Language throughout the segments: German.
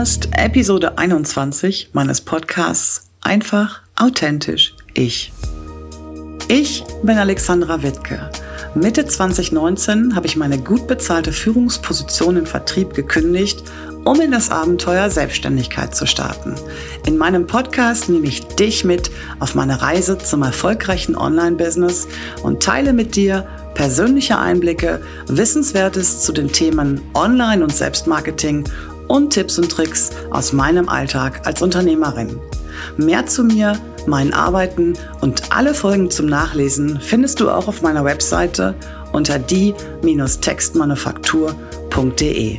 hörst Episode 21 meines Podcasts Einfach, authentisch, ich. Ich bin Alexandra Wittke. Mitte 2019 habe ich meine gut bezahlte Führungsposition im Vertrieb gekündigt, um in das Abenteuer Selbstständigkeit zu starten. In meinem Podcast nehme ich dich mit auf meine Reise zum erfolgreichen Online-Business und teile mit dir persönliche Einblicke, Wissenswertes zu den Themen Online- und Selbstmarketing und Tipps und Tricks aus meinem Alltag als Unternehmerin. Mehr zu mir, meinen Arbeiten und alle Folgen zum Nachlesen findest du auch auf meiner Webseite unter die-textmanufaktur.de.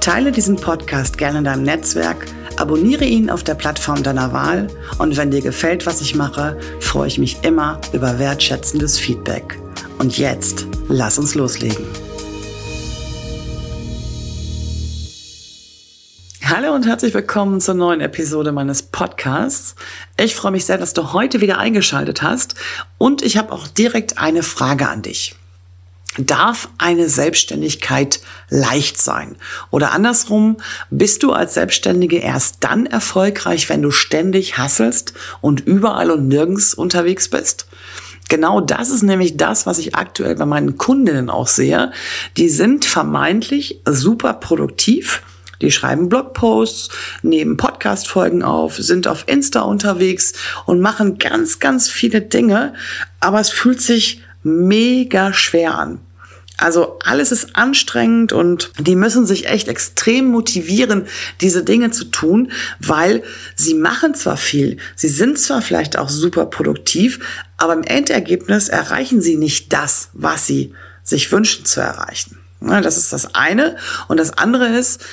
Teile diesen Podcast gerne in deinem Netzwerk, abonniere ihn auf der Plattform deiner Wahl und wenn dir gefällt, was ich mache, freue ich mich immer über wertschätzendes Feedback. Und jetzt, lass uns loslegen. Hallo und herzlich willkommen zur neuen Episode meines Podcasts. Ich freue mich sehr, dass du heute wieder eingeschaltet hast und ich habe auch direkt eine Frage an dich. Darf eine Selbstständigkeit leicht sein? Oder andersrum, bist du als Selbstständige erst dann erfolgreich, wenn du ständig hasselst und überall und nirgends unterwegs bist? Genau das ist nämlich das, was ich aktuell bei meinen Kundinnen auch sehe. Die sind vermeintlich super produktiv, die schreiben Blogposts, nehmen Podcast-Folgen auf, sind auf Insta unterwegs und machen ganz, ganz viele Dinge. Aber es fühlt sich mega schwer an. Also alles ist anstrengend und die müssen sich echt extrem motivieren, diese Dinge zu tun, weil sie machen zwar viel, sie sind zwar vielleicht auch super produktiv, aber im Endergebnis erreichen sie nicht das, was sie sich wünschen zu erreichen. Das ist das eine. Und das andere ist,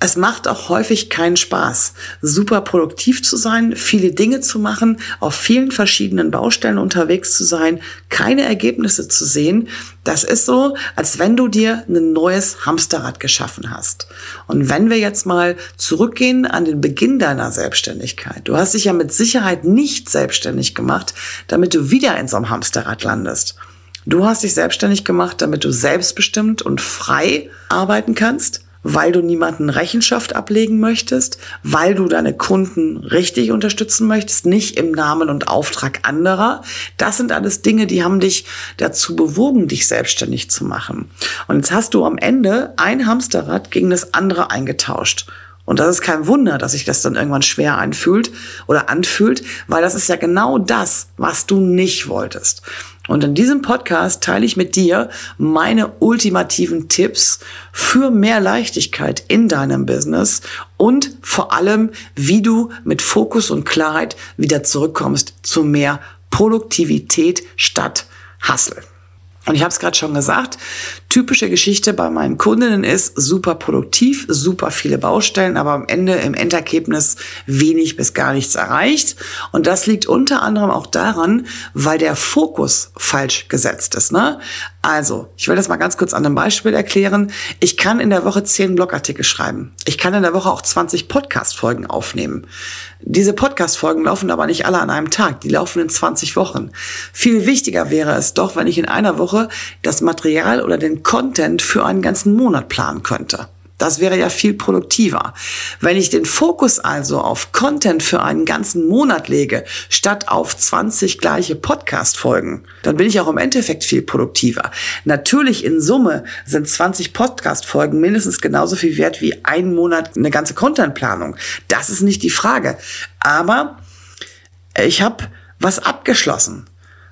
es macht auch häufig keinen Spaß, super produktiv zu sein, viele Dinge zu machen, auf vielen verschiedenen Baustellen unterwegs zu sein, keine Ergebnisse zu sehen. Das ist so, als wenn du dir ein neues Hamsterrad geschaffen hast. Und wenn wir jetzt mal zurückgehen an den Beginn deiner Selbstständigkeit. Du hast dich ja mit Sicherheit nicht selbstständig gemacht, damit du wieder in so einem Hamsterrad landest. Du hast dich selbstständig gemacht, damit du selbstbestimmt und frei arbeiten kannst weil du niemanden Rechenschaft ablegen möchtest, weil du deine Kunden richtig unterstützen möchtest, nicht im Namen und Auftrag anderer. Das sind alles Dinge, die haben dich dazu bewogen, dich selbstständig zu machen. Und jetzt hast du am Ende ein Hamsterrad gegen das andere eingetauscht. Und das ist kein Wunder, dass sich das dann irgendwann schwer anfühlt oder anfühlt, weil das ist ja genau das, was du nicht wolltest. Und in diesem Podcast teile ich mit dir meine ultimativen Tipps für mehr Leichtigkeit in deinem Business und vor allem, wie du mit Fokus und Klarheit wieder zurückkommst zu mehr Produktivität statt Hustle. Und ich habe es gerade schon gesagt, typische Geschichte bei meinen Kundinnen ist super produktiv, super viele Baustellen, aber am Ende im Endergebnis wenig bis gar nichts erreicht. Und das liegt unter anderem auch daran, weil der Fokus falsch gesetzt ist. Ne? Also, ich will das mal ganz kurz an einem Beispiel erklären. Ich kann in der Woche zehn Blogartikel schreiben. Ich kann in der Woche auch 20 Podcast-Folgen aufnehmen. Diese Podcast-Folgen laufen aber nicht alle an einem Tag. Die laufen in 20 Wochen. Viel wichtiger wäre es doch, wenn ich in einer Woche das Material oder den Content für einen ganzen Monat planen könnte. Das wäre ja viel produktiver. Wenn ich den Fokus also auf Content für einen ganzen Monat lege, statt auf 20 gleiche Podcast-Folgen, dann bin ich auch im Endeffekt viel produktiver. Natürlich in Summe sind 20 Podcast-Folgen mindestens genauso viel wert wie ein Monat eine ganze Content-Planung. Das ist nicht die Frage. Aber ich habe was abgeschlossen.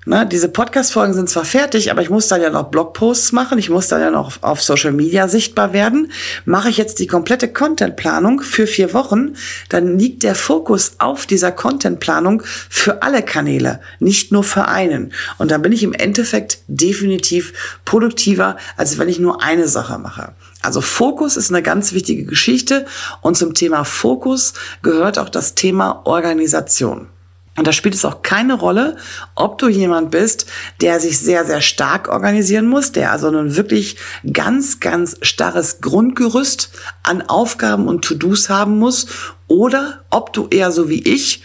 Ne, diese Podcast-Folgen sind zwar fertig, aber ich muss dann ja noch Blogposts machen, ich muss dann ja noch auf Social Media sichtbar werden. Mache ich jetzt die komplette Contentplanung für vier Wochen, dann liegt der Fokus auf dieser Contentplanung für alle Kanäle, nicht nur für einen. Und dann bin ich im Endeffekt definitiv produktiver, als wenn ich nur eine Sache mache. Also Fokus ist eine ganz wichtige Geschichte und zum Thema Fokus gehört auch das Thema Organisation. Und da spielt es auch keine Rolle, ob du jemand bist, der sich sehr, sehr stark organisieren muss, der also ein wirklich ganz, ganz starres Grundgerüst an Aufgaben und To-Dos haben muss, oder ob du eher so wie ich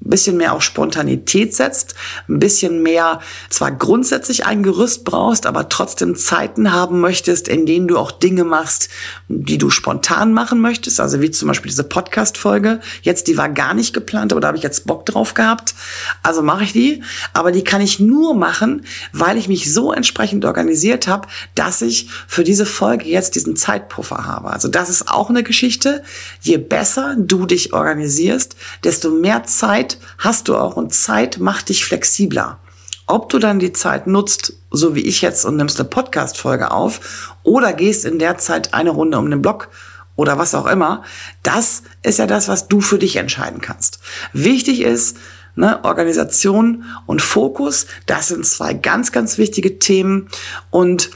ein bisschen mehr auf Spontanität setzt, ein bisschen mehr zwar grundsätzlich ein Gerüst brauchst, aber trotzdem Zeiten haben möchtest, in denen du auch Dinge machst, die du spontan machen möchtest, also wie zum Beispiel diese Podcast-Folge. Jetzt, die war gar nicht geplant, aber da habe ich jetzt Bock drauf gehabt. Also mache ich die, aber die kann ich nur machen, weil ich mich so entsprechend organisiert habe, dass ich für diese Folge jetzt diesen Zeitpuffer habe. Also das ist auch eine Geschichte. Je besser du dich organisierst, desto mehr Zeit Zeit hast du auch und Zeit macht dich flexibler. Ob du dann die Zeit nutzt, so wie ich jetzt, und nimmst eine Podcast-Folge auf oder gehst in der Zeit eine Runde um den Block oder was auch immer, das ist ja das, was du für dich entscheiden kannst. Wichtig ist, ne, Organisation und Fokus, das sind zwei ganz, ganz wichtige Themen und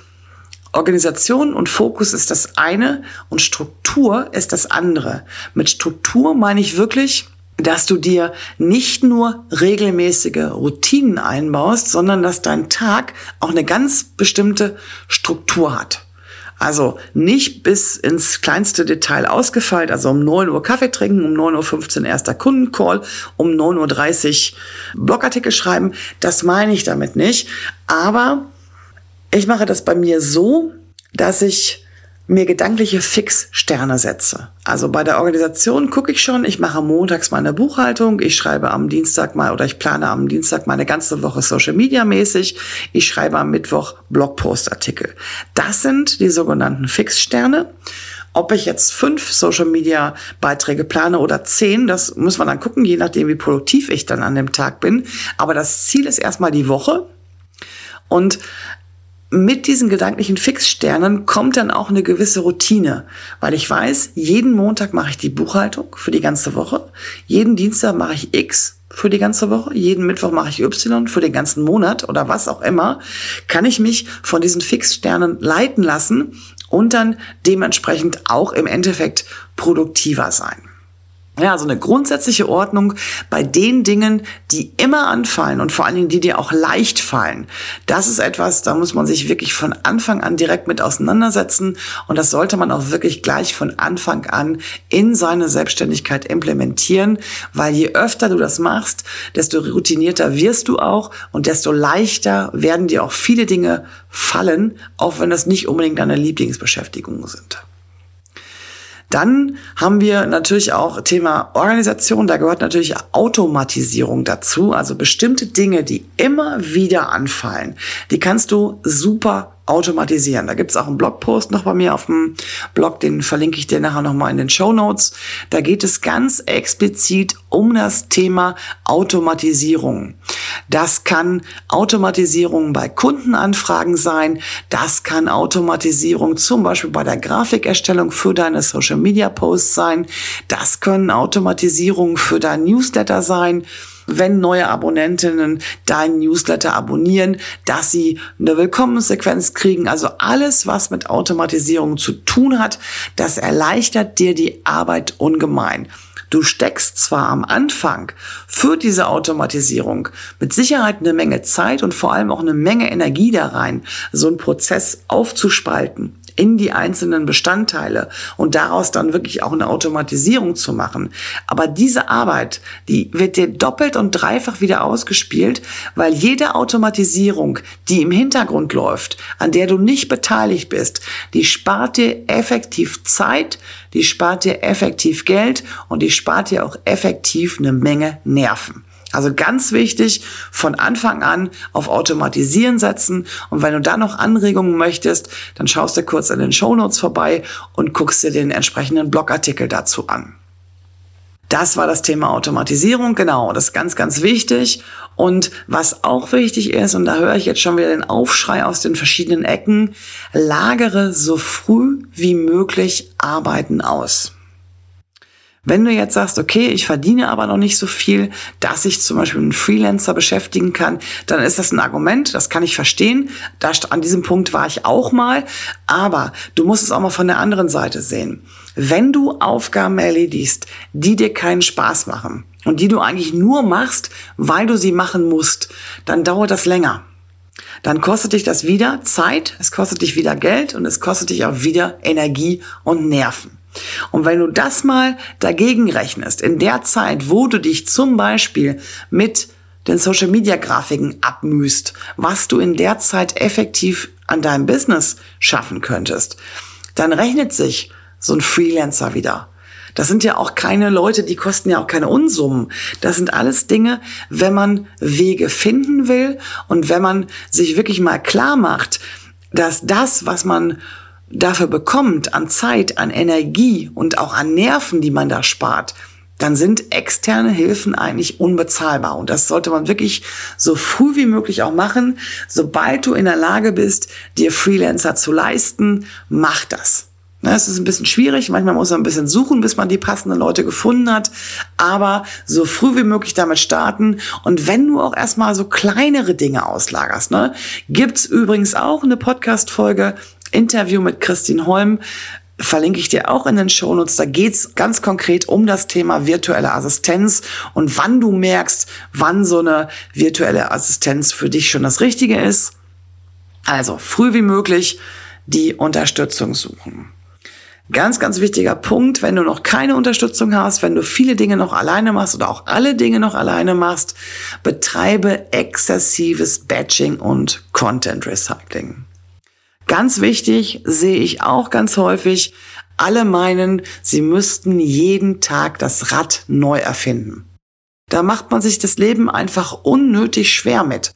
Organisation und Fokus ist das eine und Struktur ist das andere. Mit Struktur meine ich wirklich, dass du dir nicht nur regelmäßige Routinen einbaust, sondern dass dein Tag auch eine ganz bestimmte Struktur hat. Also nicht bis ins kleinste Detail ausgefeilt, also um 9 Uhr Kaffee trinken, um 9.15 Uhr erster Kundencall, um 9.30 Uhr Blogartikel schreiben. Das meine ich damit nicht. Aber ich mache das bei mir so, dass ich mir gedankliche Fixsterne setze. Also bei der Organisation gucke ich schon, ich mache montags meine Buchhaltung, ich schreibe am Dienstag mal oder ich plane am Dienstag meine ganze Woche Social Media mäßig, ich schreibe am Mittwoch Blogpostartikel. Das sind die sogenannten Fixsterne. Ob ich jetzt fünf Social Media Beiträge plane oder zehn, das muss man dann gucken, je nachdem, wie produktiv ich dann an dem Tag bin. Aber das Ziel ist erstmal die Woche. Und mit diesen gedanklichen Fixsternen kommt dann auch eine gewisse Routine, weil ich weiß, jeden Montag mache ich die Buchhaltung für die ganze Woche, jeden Dienstag mache ich X für die ganze Woche, jeden Mittwoch mache ich Y für den ganzen Monat oder was auch immer, kann ich mich von diesen Fixsternen leiten lassen und dann dementsprechend auch im Endeffekt produktiver sein. Ja, so eine grundsätzliche Ordnung bei den Dingen, die immer anfallen und vor allen Dingen die dir auch leicht fallen. Das ist etwas, da muss man sich wirklich von Anfang an direkt mit auseinandersetzen und das sollte man auch wirklich gleich von Anfang an in seine Selbstständigkeit implementieren, weil je öfter du das machst, desto routinierter wirst du auch und desto leichter werden dir auch viele Dinge fallen, auch wenn das nicht unbedingt deine Lieblingsbeschäftigungen sind. Dann haben wir natürlich auch Thema Organisation. Da gehört natürlich Automatisierung dazu. Also bestimmte Dinge, die immer wieder anfallen, die kannst du super automatisieren. Da gibt's auch einen Blogpost noch bei mir auf dem Blog, den verlinke ich dir nachher nochmal in den Show Notes. Da geht es ganz explizit um das Thema Automatisierung. Das kann Automatisierung bei Kundenanfragen sein. Das kann Automatisierung zum Beispiel bei der Grafikerstellung für deine Social Media Posts sein. Das können Automatisierung für dein Newsletter sein wenn neue Abonnentinnen deinen Newsletter abonnieren, dass sie eine Willkommenssequenz kriegen. Also alles, was mit Automatisierung zu tun hat, das erleichtert dir die Arbeit ungemein. Du steckst zwar am Anfang für diese Automatisierung mit Sicherheit eine Menge Zeit und vor allem auch eine Menge Energie da rein, so einen Prozess aufzuspalten in die einzelnen Bestandteile und daraus dann wirklich auch eine Automatisierung zu machen. Aber diese Arbeit, die wird dir doppelt und dreifach wieder ausgespielt, weil jede Automatisierung, die im Hintergrund läuft, an der du nicht beteiligt bist, die spart dir effektiv Zeit, die spart dir effektiv Geld und die spart dir auch effektiv eine Menge Nerven. Also ganz wichtig, von Anfang an auf Automatisieren setzen. Und wenn du da noch Anregungen möchtest, dann schaust du kurz in den Show Notes vorbei und guckst dir den entsprechenden Blogartikel dazu an. Das war das Thema Automatisierung, genau, das ist ganz, ganz wichtig. Und was auch wichtig ist, und da höre ich jetzt schon wieder den Aufschrei aus den verschiedenen Ecken, lagere so früh wie möglich Arbeiten aus. Wenn du jetzt sagst, okay, ich verdiene aber noch nicht so viel, dass ich zum Beispiel einen Freelancer beschäftigen kann, dann ist das ein Argument, das kann ich verstehen. Da, an diesem Punkt war ich auch mal. Aber du musst es auch mal von der anderen Seite sehen. Wenn du Aufgaben erledigst, die dir keinen Spaß machen und die du eigentlich nur machst, weil du sie machen musst, dann dauert das länger dann kostet dich das wieder Zeit, es kostet dich wieder Geld und es kostet dich auch wieder Energie und Nerven. Und wenn du das mal dagegen rechnest, in der Zeit, wo du dich zum Beispiel mit den Social Media Grafiken abmühst, was du in der Zeit effektiv an deinem Business schaffen könntest, dann rechnet sich so ein Freelancer wieder. Das sind ja auch keine Leute, die kosten ja auch keine Unsummen. Das sind alles Dinge, wenn man Wege finden will und wenn man sich wirklich mal klar macht, dass das, was man dafür bekommt an Zeit, an Energie und auch an Nerven, die man da spart, dann sind externe Hilfen eigentlich unbezahlbar. Und das sollte man wirklich so früh wie möglich auch machen. Sobald du in der Lage bist, dir Freelancer zu leisten, mach das. Ne, es ist ein bisschen schwierig, manchmal muss man ein bisschen suchen, bis man die passenden Leute gefunden hat, aber so früh wie möglich damit starten und wenn du auch erstmal so kleinere Dinge auslagerst, ne, gibt's übrigens auch eine Podcast-Folge, Interview mit Christine Holm, verlinke ich dir auch in den Shownotes. Da geht's ganz konkret um das Thema virtuelle Assistenz und wann du merkst, wann so eine virtuelle Assistenz für dich schon das Richtige ist. Also früh wie möglich die Unterstützung suchen. Ganz, ganz wichtiger Punkt, wenn du noch keine Unterstützung hast, wenn du viele Dinge noch alleine machst oder auch alle Dinge noch alleine machst, betreibe exzessives Batching und Content Recycling. Ganz wichtig sehe ich auch ganz häufig, alle meinen, sie müssten jeden Tag das Rad neu erfinden. Da macht man sich das Leben einfach unnötig schwer mit.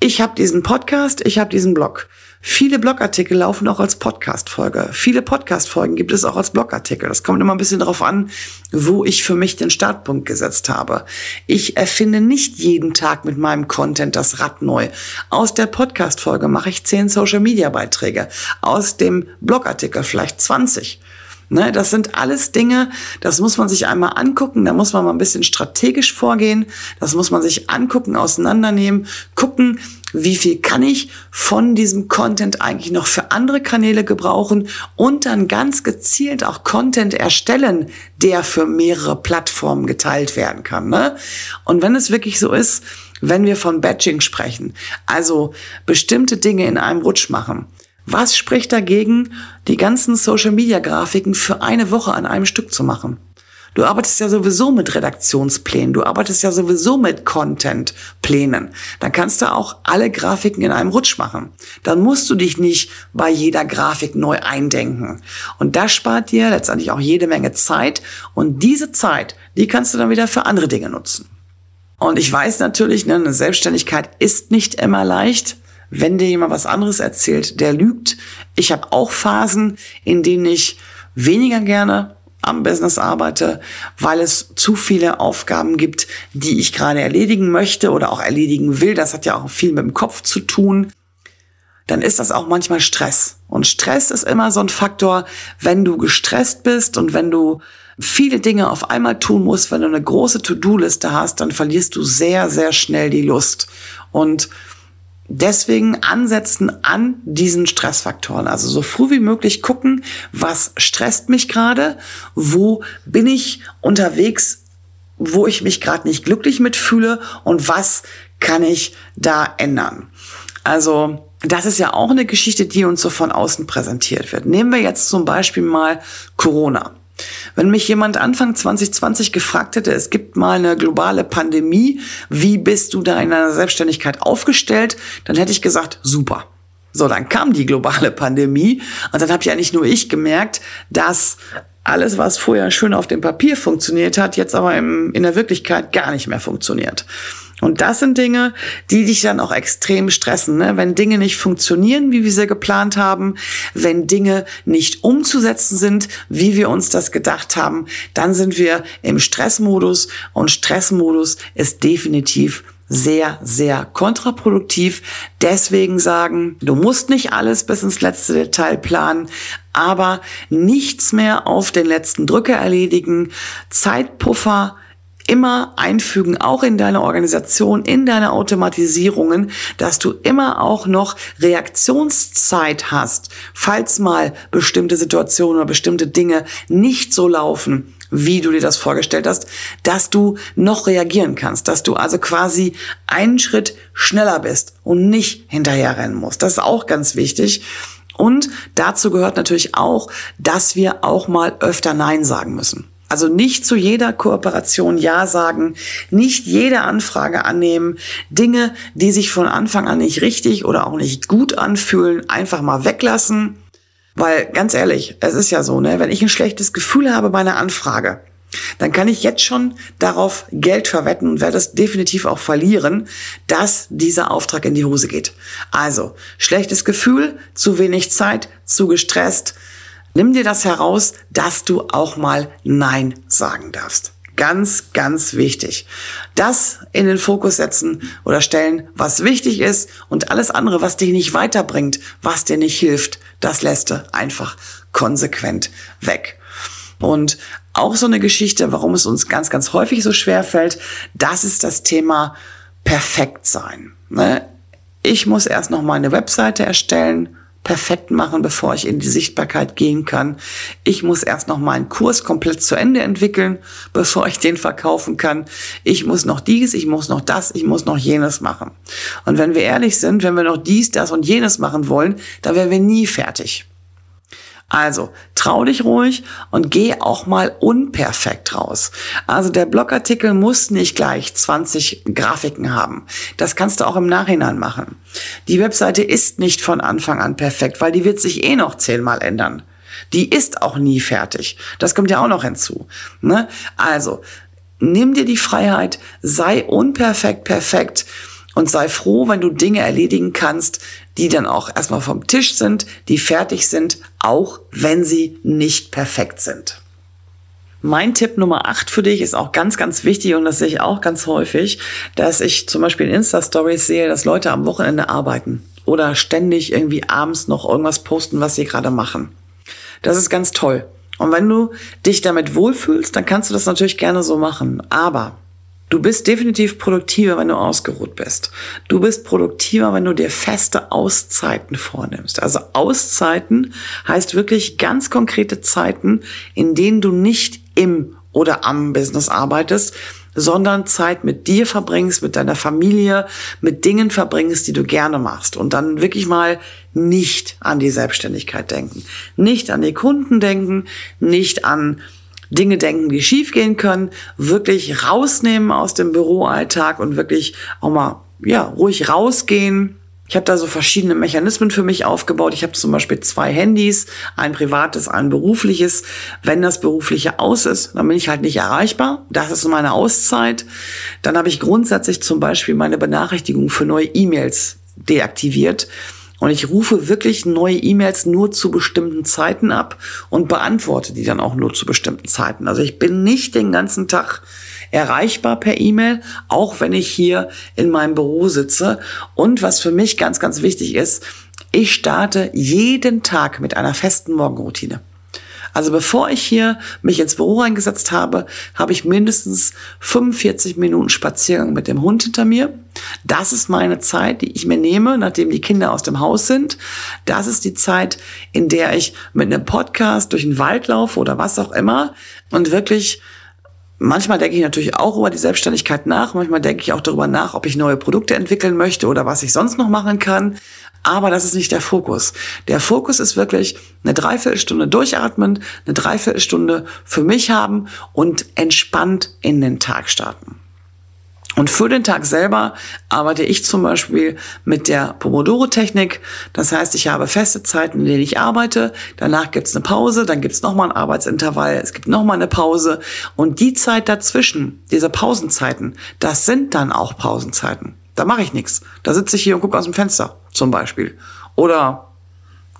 Ich habe diesen Podcast, ich habe diesen Blog. Viele Blogartikel laufen auch als Podcast-Folge. Viele Podcast-Folgen gibt es auch als Blogartikel. Das kommt immer ein bisschen darauf an, wo ich für mich den Startpunkt gesetzt habe. Ich erfinde nicht jeden Tag mit meinem Content das Rad neu. Aus der Podcast-Folge mache ich zehn Social-Media-Beiträge. Aus dem Blogartikel vielleicht 20. Ne, das sind alles Dinge, das muss man sich einmal angucken, da muss man mal ein bisschen strategisch vorgehen, das muss man sich angucken, auseinandernehmen, gucken, wie viel kann ich von diesem Content eigentlich noch für andere Kanäle gebrauchen und dann ganz gezielt auch Content erstellen, der für mehrere Plattformen geteilt werden kann. Ne? Und wenn es wirklich so ist, wenn wir von Batching sprechen, also bestimmte Dinge in einem Rutsch machen, was spricht dagegen, die ganzen Social-Media-Grafiken für eine Woche an einem Stück zu machen? Du arbeitest ja sowieso mit Redaktionsplänen, du arbeitest ja sowieso mit Contentplänen. Dann kannst du auch alle Grafiken in einem Rutsch machen. Dann musst du dich nicht bei jeder Grafik neu eindenken. Und das spart dir letztendlich auch jede Menge Zeit. Und diese Zeit, die kannst du dann wieder für andere Dinge nutzen. Und ich weiß natürlich, ne, eine Selbstständigkeit ist nicht immer leicht. Wenn dir jemand was anderes erzählt, der lügt. Ich habe auch Phasen, in denen ich weniger gerne am Business arbeite, weil es zu viele Aufgaben gibt, die ich gerade erledigen möchte oder auch erledigen will. Das hat ja auch viel mit dem Kopf zu tun. Dann ist das auch manchmal Stress. Und Stress ist immer so ein Faktor, wenn du gestresst bist und wenn du viele Dinge auf einmal tun musst, wenn du eine große To-Do-Liste hast, dann verlierst du sehr, sehr schnell die Lust. Und Deswegen ansetzen an diesen Stressfaktoren. Also so früh wie möglich gucken, was stresst mich gerade, wo bin ich unterwegs, wo ich mich gerade nicht glücklich mitfühle und was kann ich da ändern. Also das ist ja auch eine Geschichte, die uns so von außen präsentiert wird. Nehmen wir jetzt zum Beispiel mal Corona. Wenn mich jemand Anfang 2020 gefragt hätte, es gibt mal eine globale Pandemie, wie bist du da in deiner Selbstständigkeit aufgestellt, dann hätte ich gesagt, super. So, dann kam die globale Pandemie und dann habe ja nicht nur ich gemerkt, dass alles, was vorher schön auf dem Papier funktioniert hat, jetzt aber im, in der Wirklichkeit gar nicht mehr funktioniert. Und das sind Dinge, die dich dann auch extrem stressen. Ne? Wenn Dinge nicht funktionieren, wie wir sie geplant haben, wenn Dinge nicht umzusetzen sind, wie wir uns das gedacht haben, dann sind wir im Stressmodus. Und Stressmodus ist definitiv sehr, sehr kontraproduktiv. Deswegen sagen, du musst nicht alles bis ins letzte Detail planen, aber nichts mehr auf den letzten Drücker erledigen. Zeitpuffer immer einfügen, auch in deine Organisation, in deine Automatisierungen, dass du immer auch noch Reaktionszeit hast, falls mal bestimmte Situationen oder bestimmte Dinge nicht so laufen, wie du dir das vorgestellt hast, dass du noch reagieren kannst, dass du also quasi einen Schritt schneller bist und nicht hinterherrennen musst. Das ist auch ganz wichtig. Und dazu gehört natürlich auch, dass wir auch mal öfter Nein sagen müssen. Also nicht zu jeder Kooperation Ja sagen, nicht jede Anfrage annehmen, Dinge, die sich von Anfang an nicht richtig oder auch nicht gut anfühlen, einfach mal weglassen. Weil ganz ehrlich, es ist ja so, ne, wenn ich ein schlechtes Gefühl habe bei einer Anfrage, dann kann ich jetzt schon darauf Geld verwetten und werde es definitiv auch verlieren, dass dieser Auftrag in die Hose geht. Also, schlechtes Gefühl, zu wenig Zeit, zu gestresst. Nimm dir das heraus, dass du auch mal Nein sagen darfst. Ganz, ganz wichtig. Das in den Fokus setzen oder stellen, was wichtig ist und alles andere, was dich nicht weiterbringt, was dir nicht hilft, das lässt du einfach konsequent weg. Und auch so eine Geschichte, warum es uns ganz, ganz häufig so schwer fällt, das ist das Thema perfekt sein. Ne? Ich muss erst noch mal eine Webseite erstellen, perfekt machen, bevor ich in die Sichtbarkeit gehen kann. Ich muss erst noch mal einen Kurs komplett zu Ende entwickeln, bevor ich den verkaufen kann. Ich muss noch dies, ich muss noch das, ich muss noch jenes machen. Und wenn wir ehrlich sind, wenn wir noch dies, das und jenes machen wollen, dann werden wir nie fertig. Also trau dich ruhig und geh auch mal unperfekt raus. Also der Blogartikel muss nicht gleich 20 Grafiken haben. Das kannst du auch im Nachhinein machen. Die Webseite ist nicht von Anfang an perfekt, weil die wird sich eh noch zehnmal ändern. Die ist auch nie fertig. Das kommt ja auch noch hinzu. Ne? Also nimm dir die Freiheit, sei unperfekt perfekt und sei froh, wenn du Dinge erledigen kannst, die dann auch erstmal vom Tisch sind, die fertig sind, auch wenn sie nicht perfekt sind. Mein Tipp Nummer 8 für dich ist auch ganz, ganz wichtig und das sehe ich auch ganz häufig, dass ich zum Beispiel in Insta-Stories sehe, dass Leute am Wochenende arbeiten oder ständig irgendwie abends noch irgendwas posten, was sie gerade machen. Das ist ganz toll. Und wenn du dich damit wohlfühlst, dann kannst du das natürlich gerne so machen. Aber Du bist definitiv produktiver, wenn du ausgeruht bist. Du bist produktiver, wenn du dir feste Auszeiten vornimmst. Also Auszeiten heißt wirklich ganz konkrete Zeiten, in denen du nicht im oder am Business arbeitest, sondern Zeit mit dir verbringst, mit deiner Familie, mit Dingen verbringst, die du gerne machst und dann wirklich mal nicht an die Selbstständigkeit denken, nicht an die Kunden denken, nicht an Dinge denken, die schiefgehen können, wirklich rausnehmen aus dem Büroalltag und wirklich auch mal, ja, ruhig rausgehen. Ich habe da so verschiedene Mechanismen für mich aufgebaut. Ich habe zum Beispiel zwei Handys, ein privates, ein berufliches. Wenn das berufliche aus ist, dann bin ich halt nicht erreichbar. Das ist meine Auszeit. Dann habe ich grundsätzlich zum Beispiel meine Benachrichtigung für neue E-Mails deaktiviert. Und ich rufe wirklich neue E-Mails nur zu bestimmten Zeiten ab und beantworte die dann auch nur zu bestimmten Zeiten. Also ich bin nicht den ganzen Tag erreichbar per E-Mail, auch wenn ich hier in meinem Büro sitze. Und was für mich ganz, ganz wichtig ist, ich starte jeden Tag mit einer festen Morgenroutine. Also bevor ich hier mich ins Büro eingesetzt habe, habe ich mindestens 45 Minuten Spaziergang mit dem Hund hinter mir. Das ist meine Zeit, die ich mir nehme, nachdem die Kinder aus dem Haus sind. Das ist die Zeit, in der ich mit einem Podcast durch den Wald laufe oder was auch immer und wirklich Manchmal denke ich natürlich auch über die Selbstständigkeit nach. Manchmal denke ich auch darüber nach, ob ich neue Produkte entwickeln möchte oder was ich sonst noch machen kann. Aber das ist nicht der Fokus. Der Fokus ist wirklich eine Dreiviertelstunde durchatmen, eine Dreiviertelstunde für mich haben und entspannt in den Tag starten. Und für den Tag selber arbeite ich zum Beispiel mit der Pomodoro-Technik. Das heißt, ich habe feste Zeiten, in denen ich arbeite. Danach gibt's eine Pause, dann gibt's nochmal ein Arbeitsintervall, es gibt nochmal eine Pause. Und die Zeit dazwischen, diese Pausenzeiten, das sind dann auch Pausenzeiten. Da mache ich nichts. Da sitze ich hier und gucke aus dem Fenster zum Beispiel. Oder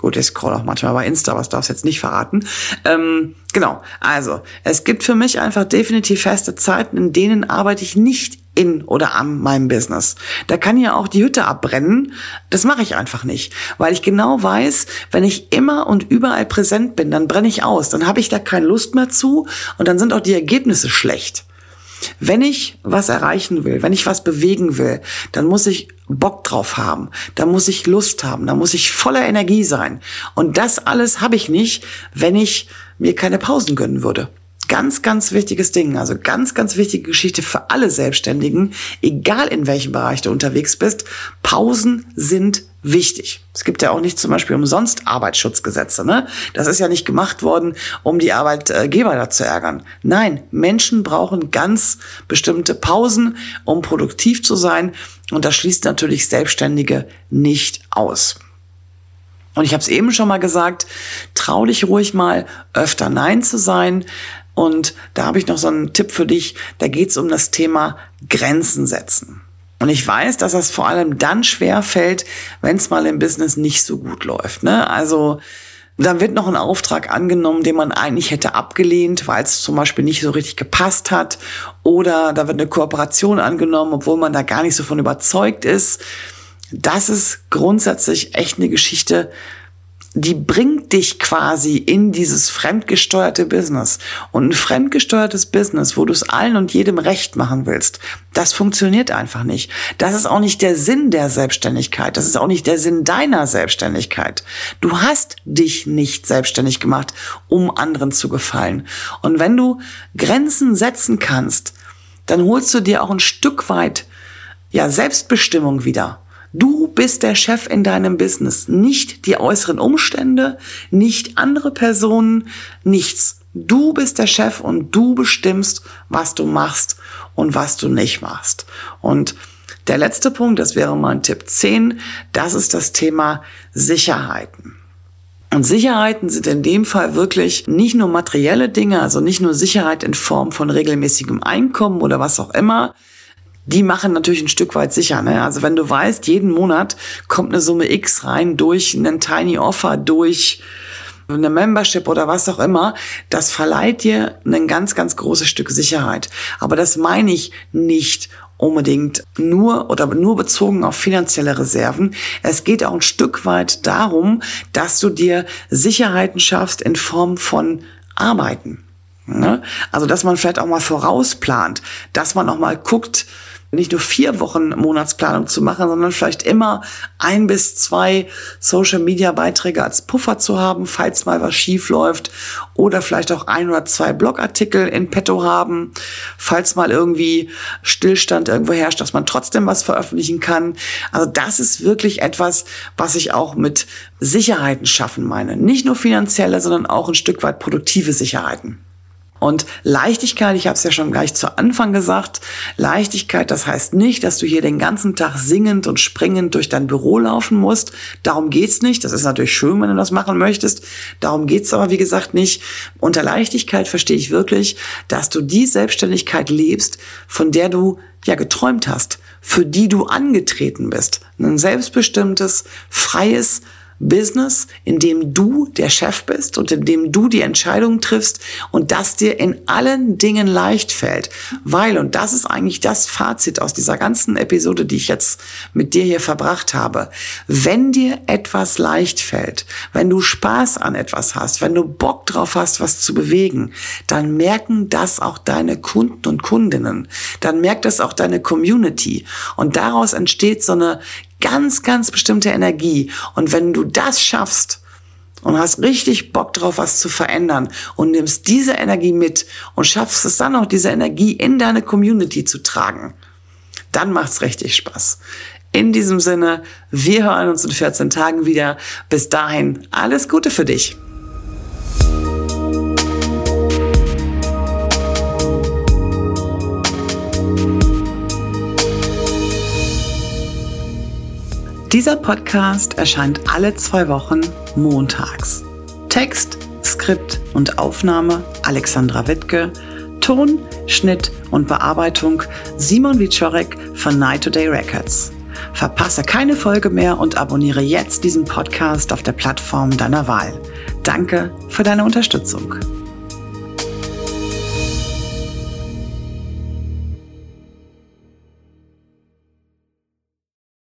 Gut, ich scroll auch manchmal bei Insta, was darf's jetzt nicht verraten. Ähm, genau, also es gibt für mich einfach definitiv feste Zeiten, in denen arbeite ich nicht in oder an meinem Business. Da kann ja auch die Hütte abbrennen. Das mache ich einfach nicht, weil ich genau weiß, wenn ich immer und überall präsent bin, dann brenne ich aus, dann habe ich da keine Lust mehr zu und dann sind auch die Ergebnisse schlecht. Wenn ich was erreichen will, wenn ich was bewegen will, dann muss ich Bock drauf haben, da muss ich Lust haben, da muss ich voller Energie sein. Und das alles habe ich nicht, wenn ich mir keine Pausen gönnen würde. Ganz, ganz wichtiges Ding. Also ganz, ganz wichtige Geschichte für alle Selbstständigen, egal in welchem Bereich du unterwegs bist. Pausen sind wichtig. Es gibt ja auch nicht zum Beispiel umsonst Arbeitsschutzgesetze. Ne? Das ist ja nicht gemacht worden, um die Arbeitgeber da zu ärgern. Nein, Menschen brauchen ganz bestimmte Pausen, um produktiv zu sein. Und das schließt natürlich Selbstständige nicht aus. Und ich habe es eben schon mal gesagt, trau dich ruhig mal öfter Nein zu sein. Und da habe ich noch so einen Tipp für dich. Da geht es um das Thema Grenzen setzen. Und ich weiß, dass das vor allem dann schwer fällt, wenn es mal im Business nicht so gut läuft. Ne? Also dann wird noch ein Auftrag angenommen, den man eigentlich hätte abgelehnt, weil es zum Beispiel nicht so richtig gepasst hat. Oder da wird eine Kooperation angenommen, obwohl man da gar nicht so von überzeugt ist. Das ist grundsätzlich echt eine Geschichte, die bringt dich quasi in dieses fremdgesteuerte Business. Und ein fremdgesteuertes Business, wo du es allen und jedem recht machen willst, das funktioniert einfach nicht. Das ist auch nicht der Sinn der Selbstständigkeit. Das ist auch nicht der Sinn deiner Selbstständigkeit. Du hast dich nicht selbstständig gemacht, um anderen zu gefallen. Und wenn du Grenzen setzen kannst, dann holst du dir auch ein Stück weit ja Selbstbestimmung wieder. Du bist der Chef in deinem Business, nicht die äußeren Umstände, nicht andere Personen, nichts. Du bist der Chef und du bestimmst, was du machst und was du nicht machst. Und der letzte Punkt, das wäre mein Tipp 10, das ist das Thema Sicherheiten. Und Sicherheiten sind in dem Fall wirklich nicht nur materielle Dinge, also nicht nur Sicherheit in Form von regelmäßigem Einkommen oder was auch immer, die machen natürlich ein Stück weit sicher. Ne? Also wenn du weißt, jeden Monat kommt eine Summe X rein durch einen Tiny Offer, durch eine Membership oder was auch immer, das verleiht dir ein ganz, ganz großes Stück Sicherheit. Aber das meine ich nicht unbedingt nur oder nur bezogen auf finanzielle Reserven. Es geht auch ein Stück weit darum, dass du dir Sicherheiten schaffst in Form von Arbeiten. Ne? Also, dass man vielleicht auch mal vorausplant, dass man auch mal guckt, nicht nur vier Wochen Monatsplanung zu machen, sondern vielleicht immer ein bis zwei Social-Media-Beiträge als Puffer zu haben, falls mal was schief läuft oder vielleicht auch ein oder zwei Blogartikel in petto haben, falls mal irgendwie Stillstand irgendwo herrscht, dass man trotzdem was veröffentlichen kann. Also das ist wirklich etwas, was ich auch mit Sicherheiten schaffen meine. Nicht nur finanzielle, sondern auch ein Stück weit produktive Sicherheiten. Und Leichtigkeit, ich habe es ja schon gleich zu Anfang gesagt, Leichtigkeit, das heißt nicht, dass du hier den ganzen Tag singend und springend durch dein Büro laufen musst. Darum geht's nicht. Das ist natürlich schön, wenn du das machen möchtest. Darum geht's aber, wie gesagt, nicht. Unter Leichtigkeit verstehe ich wirklich, dass du die Selbstständigkeit lebst, von der du ja geträumt hast, für die du angetreten bist. Ein selbstbestimmtes, freies, Business, in dem du der Chef bist und in dem du die Entscheidung triffst und das dir in allen Dingen leicht fällt. Weil, und das ist eigentlich das Fazit aus dieser ganzen Episode, die ich jetzt mit dir hier verbracht habe, wenn dir etwas leicht fällt, wenn du Spaß an etwas hast, wenn du Bock drauf hast, was zu bewegen, dann merken das auch deine Kunden und Kundinnen. Dann merkt das auch deine Community. Und daraus entsteht so eine ganz, ganz bestimmte Energie. Und wenn du das schaffst und hast richtig Bock drauf, was zu verändern und nimmst diese Energie mit und schaffst es dann auch, diese Energie in deine Community zu tragen, dann macht's richtig Spaß. In diesem Sinne, wir hören uns in 14 Tagen wieder. Bis dahin, alles Gute für dich. Dieser Podcast erscheint alle zwei Wochen montags. Text, Skript und Aufnahme Alexandra Wittke, Ton, Schnitt und Bearbeitung Simon Wiczorek von Night Today Records. Verpasse keine Folge mehr und abonniere jetzt diesen Podcast auf der Plattform deiner Wahl. Danke für deine Unterstützung.